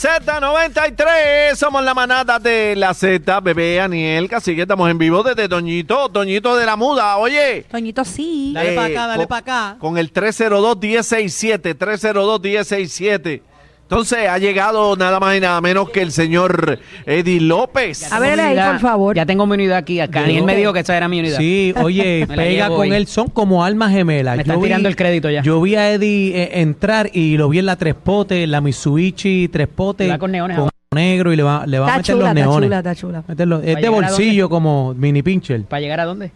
Z93, somos la manada de la Z, bebé Aniel, así que estamos en vivo desde Toñito, Toñito de la Muda, oye. Toñito, sí. Dale Eh, para acá, dale para acá. Con el 302-167, 302-167. Entonces ha llegado nada más y nada menos que el señor Eddie López. A ver, ahí, por favor. Ya tengo mi unidad aquí. Acá. Y él me dijo que esa era mi unidad. Sí, oye, Me la pega llevo con hoy. él, son como almas gemelas. Me están tirando el crédito ya. Yo vi a Eddie eh, entrar y lo vi en la tres potes, la Mitsubishi tres potes. Va con neones con ahora. negro y le va, le va a Está meter chula, los está neones. chula, está chula. Meterlo- es ¿Va a de llegar a bolsillo como mini pincher. ¿Para llegar a dónde?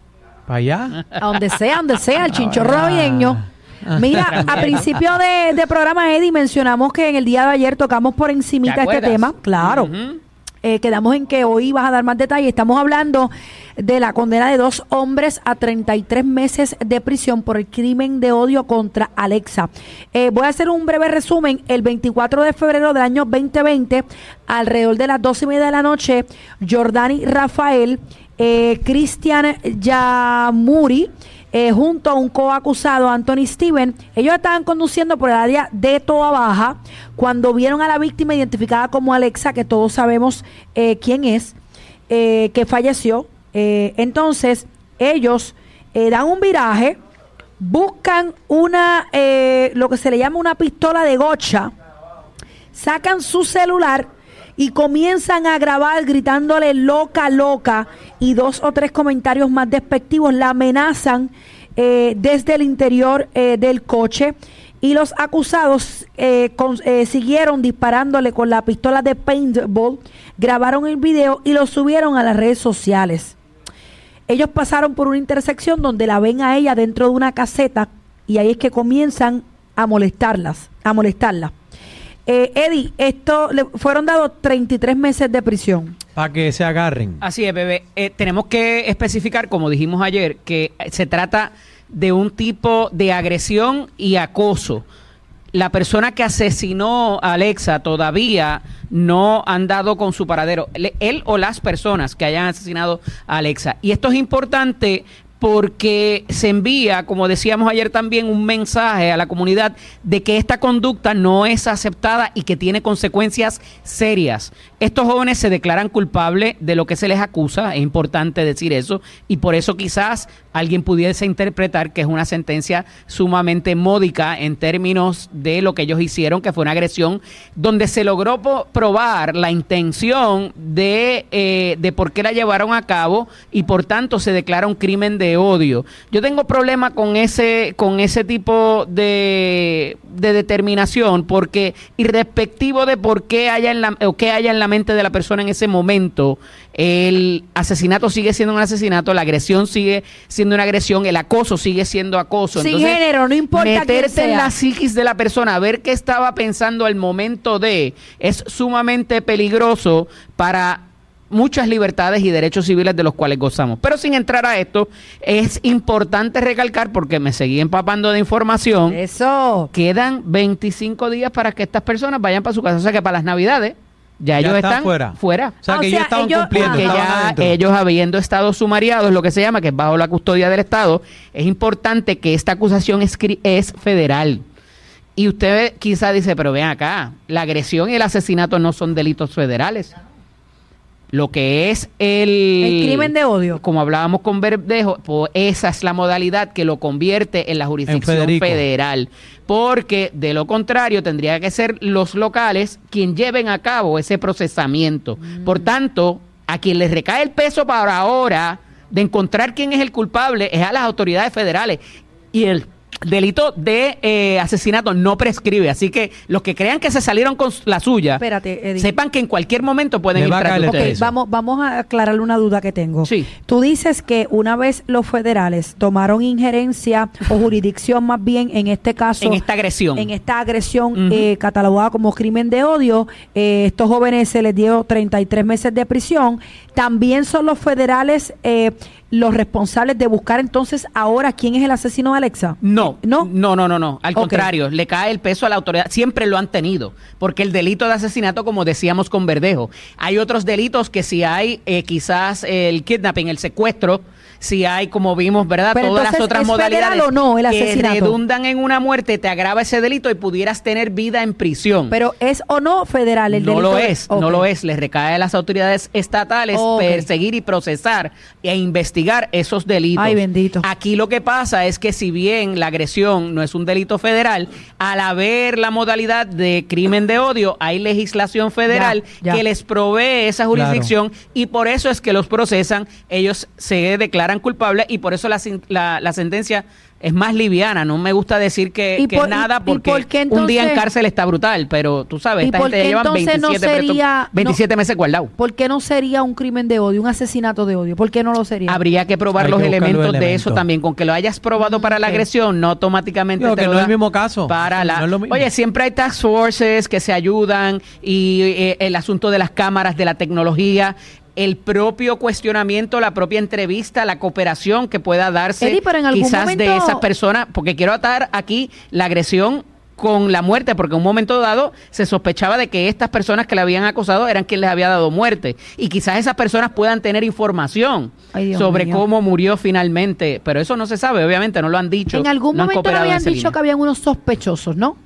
Para allá. A donde sea, donde sea, el chinchorro navideño. Mira, a principio de, de programa, Eddie, mencionamos que en el día de ayer tocamos por encimita ¿Te este tema. Claro. Eh, quedamos en que hoy vas a dar más detalles. Estamos hablando de la condena de dos hombres a 33 meses de prisión por el crimen de odio contra Alexa. Eh, voy a hacer un breve resumen. El 24 de febrero del año 2020, alrededor de las 12 y media de la noche, Jordani Rafael, eh, Cristian Yamuri, eh, junto a un coacusado, Anthony Steven, ellos estaban conduciendo por el área de Toa Baja cuando vieron a la víctima identificada como Alexa, que todos sabemos eh, quién es, eh, que falleció. Entonces, ellos dan un viraje, buscan una, lo que se le llama una pistola de gocha, sacan su celular y comienzan a grabar gritándole loca, loca y dos o tres comentarios más despectivos. La amenazan eh, desde el interior eh, del coche y los acusados eh, siguieron disparándole con la pistola de paintball, grabaron el video y lo subieron a las redes sociales. Ellos pasaron por una intersección donde la ven a ella dentro de una caseta y ahí es que comienzan a molestarlas, a molestarla. Eh, Eddie, esto le fueron dados 33 meses de prisión. Para que se agarren. Así es, bebé. Eh, tenemos que especificar, como dijimos ayer, que se trata de un tipo de agresión y acoso. La persona que asesinó a Alexa todavía no han dado con su paradero. Él o las personas que hayan asesinado a Alexa. Y esto es importante porque se envía, como decíamos ayer también, un mensaje a la comunidad de que esta conducta no es aceptada y que tiene consecuencias serias. Estos jóvenes se declaran culpables de lo que se les acusa, es importante decir eso, y por eso quizás alguien pudiese interpretar que es una sentencia sumamente módica en términos de lo que ellos hicieron, que fue una agresión, donde se logró probar la intención de, eh, de por qué la llevaron a cabo y por tanto se declara un crimen de odio. Yo tengo problema con ese, con ese tipo de, de determinación porque irrespectivo de por qué haya en la, o qué haya en la mente de la persona en ese momento, el asesinato sigue siendo un asesinato, la agresión sigue siendo una agresión, el acoso sigue siendo acoso. Sin género, no importa Meterte en la psiquis de la persona, ver qué estaba pensando al momento de, es sumamente peligroso para muchas libertades y derechos civiles de los cuales gozamos. Pero sin entrar a esto, es importante recalcar, porque me seguí empapando de información, Eso. quedan 25 días para que estas personas vayan para su casa. O sea que para las navidades ya, Ya ellos están están fuera. fuera. O sea, Ah, o que sea, ellos estaban ellos- cumpliendo. Porque estaban ya adentro. ellos habiendo estado sumariados, lo que se llama, que es bajo la custodia del Estado, es importante que esta acusación es federal. Y usted quizá dice, pero ven acá, la agresión y el asesinato no son delitos federales. Lo que es el... El crimen de odio. Como hablábamos con Verdejo, pues esa es la modalidad que lo convierte en la jurisdicción federal. Porque de lo contrario tendría que ser los locales quien lleven a cabo ese procesamiento. Por tanto, a quien les recae el peso para ahora de encontrar quién es el culpable es a las autoridades federales. Y el delito de eh, asesinato no prescribe. Así que los que crean que se salieron con la suya, Espérate, Eddie. sepan que en cualquier momento pueden ir va a tras de caer el Ok, ustedes. peso. vamos, vamos a aclararle una duda que tengo. Sí. Tú dices que una vez los federales tomaron injerencia o jurisdicción más bien en este caso. En esta agresión. En esta agresión eh, catalogada como crimen de odio, eh, estos jóvenes se les dio 33 meses de prisión. También son los federales eh, los responsables de buscar entonces ahora quién es el asesino de Alexa. No, No. no, no, no, no. Al contrario, le cae el peso a la autoridad. Siempre lo han tenido, porque el delito de asesinato, como decíamos con Verdejo, hay otros delitos que si hay eh, quizás el kidnapping, el secuestro, si hay, como vimos, ¿verdad? Pero Todas las otras ¿es federal modalidades o no el que asesinato? redundan en una muerte, te agrava ese delito y pudieras tener vida en prisión. Pero es o no federal el no delito? lo es, no lo es. Les recae a las autoridades estatales perseguir y procesar e investigar esos delitos. Ay, bendito. Aquí lo que pasa es que si bien la agresión no es un delito federal, al haber la modalidad de crimen de odio, hay legislación federal Ya, ya. que les provee esa jurisdicción y por eso es que los procesan, ellos se declaran culpables y por eso la, sin- la- la sentencia es más liviana. No me gusta decir que, ¿Y que por- nada porque por qué un día en cárcel está brutal, pero tú sabes, ¿Y esta gente ya llevan entonces no 27, presos- sería- no- 27 meses guardados. ¿Por qué no sería un crimen de odio, un asesinato de odio? ¿Por qué no lo sería? Habría que probar Hay los que buscar los elementos de eso también. Con que lo hayas probado para la agresión, no automáticamente Digo te que lo no es el mismo caso. Para la... No. Oye, siempre hay task forces que se ayudan y eh, el asunto de las cámaras, de la tecnología, el propio cuestionamiento, la propia entrevista, la cooperación que pueda darse Eddie, pero en algún quizás de esas personas, porque quiero atar aquí la agresión con la muerte, porque en un momento dado se sospechaba de que estas personas que le habían acosado eran quien les había dado muerte. Y quizás esas personas puedan tener información Ay, sobre mío. cómo murió finalmente, pero eso no se sabe, obviamente, no lo han dicho. en algún no momento habían dicho línea. que habían unos sospechosos, ¿no?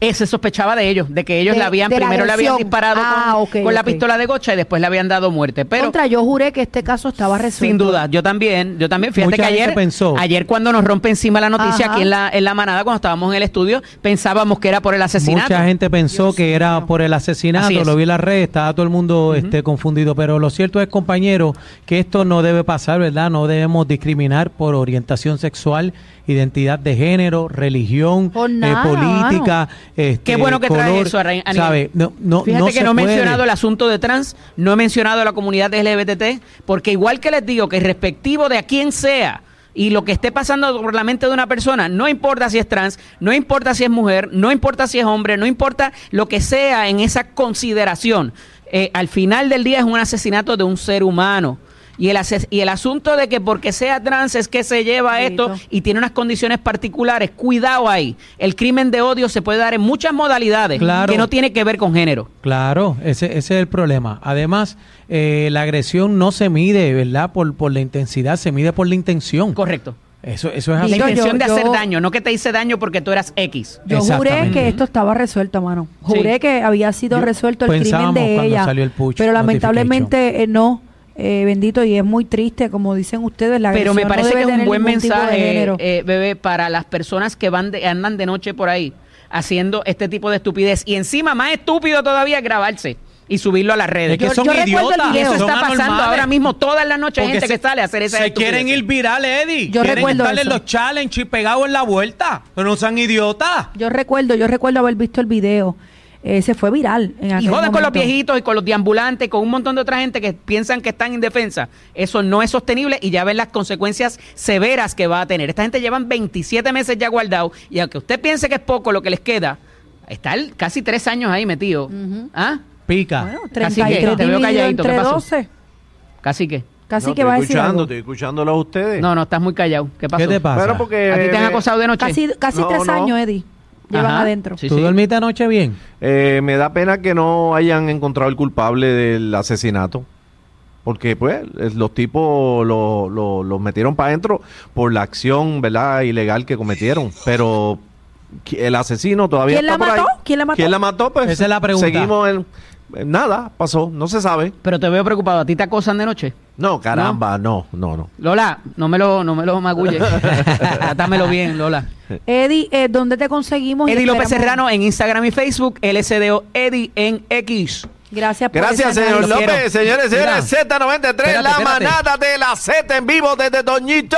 Eh, se sospechaba de ellos, de que ellos De- le habían, la primero le habían disparado Ah, con, con la pistola de gocha y después le habían dado muerte. Pero Contra, yo juré que este caso estaba resuelto. sin duda, yo también, yo también, fíjate Mucha que ayer, pensó. ayer cuando nos rompe encima la noticia Ajá. aquí en la, en la manada, cuando estábamos en el estudio, pensábamos que era por el asesinato. Mucha gente pensó Dios que era por el asesinato, es. lo vi en las redes, estaba todo el mundo este, confundido, pero lo cierto es, compañero, que esto no debe pasar, ¿verdad? No debemos discriminar por orientación sexual, identidad de género, religión, Por eh, política. este, Qué bueno que traes color, eso, Arra- Aniel. ¿sabe? No, no, Fíjate no que no he mencionado el asunto de trans, no he mencionado a la comunidad LGBT, porque igual que les digo que respectivo de a quién sea y lo que esté pasando por la mente de una persona, no importa si es trans, no importa si es mujer, no importa si es hombre, no importa lo que sea en esa consideración, eh, al final del día es un asesinato de un ser humano. Y el, ases- y el asunto de que porque sea trans es que se lleva esto y tiene unas condiciones particulares, cuidado ahí. El crimen de odio se puede dar en muchas modalidades Claro. que no tiene que ver con género. Claro, ese, ese es el problema. Además, eh, la agresión no se mide, ¿verdad? Por, por la intensidad, se mide por la intención. Correcto. Eso, eso es La así. Yo- intención de yo- hacer daño, no que te hice daño porque tú eras X. Yo juré que esto estaba resuelto, mano. Juré Sí. que había sido Yo- resuelto el crimen de cuando ella. salió el push pero lamentablemente eh, no. Eh, bendito, y es muy triste, como dicen ustedes, la Pero me no parece que es un buen mensaje, eh, bebé, para las personas que van de- andan de noche por ahí haciendo este tipo de estupidez. Y encima, más estúpido todavía, grabarse y subirlo a las redes. Es que Yo- son yo recuerdo el idiotas. video. Y eso son está pasando anormales. ahora mismo todas las noches. Gente que sale a hacer esa Se quieren ir virales, Eddie. Yo quieren recuerdo estar en eso. los challenge y pegados en la vuelta. Pero no sean idiotas. Yo recuerdo, yo recuerdo haber visto el video. Eh, se fue viral. En Y joden con los viejitos y con los deambulantes, con un montón de otra gente que piensan que están indefensa. Eso no es sostenible y ya ven las consecuencias severas que va a tener. Esta gente llevan 27 meses ya guardados y aunque usted piense que es poco lo que les queda, está casi tres años ahí metido. ¿Ah? Pica. Bueno, Casi que, 33 te veo calladito, ¿qué entre pasó? 12. Casi que. Casi No, que va a decir algo. estoy escuchándolo a ustedes. No, no, estás muy callado. ¿Qué pasó? ¿Qué te pasa? Pero porque... ¿A ti te han acosado de noche? Casi, casi No, tres no. años, Eddie. Llevan Ajá. adentro. Sí, ¿Tú sí. dormiste anoche bien? Eh, me da pena que no hayan encontrado el culpable del asesinato. Porque, pues, es- los tipos lo- lo- los metieron para adentro por la acción, ¿verdad?, ilegal que cometieron. Pero el asesino todavía ¿Quién la ahí. mató? ¿Quién la mató? ¿Quién la mató? Pues Esa es la pregunta. Seguimos en... en Nada, pasó, no se sabe. Pero te veo preocupado. ¿A ti te acosan de noche? No, caramba, no, no, no. Lola, no me lo, no me lo magulles. Trátamelo bien, Lola. Eddie, eh, ¿dónde te conseguimos? Eddie López Serrano en Instagram y Facebook, LSDO Eddie en X. Gracias por Gracias, señor análisis. López. López. Señores, señores, Z93, Espérate, la espérate. manada de la Z en vivo desde Doñito.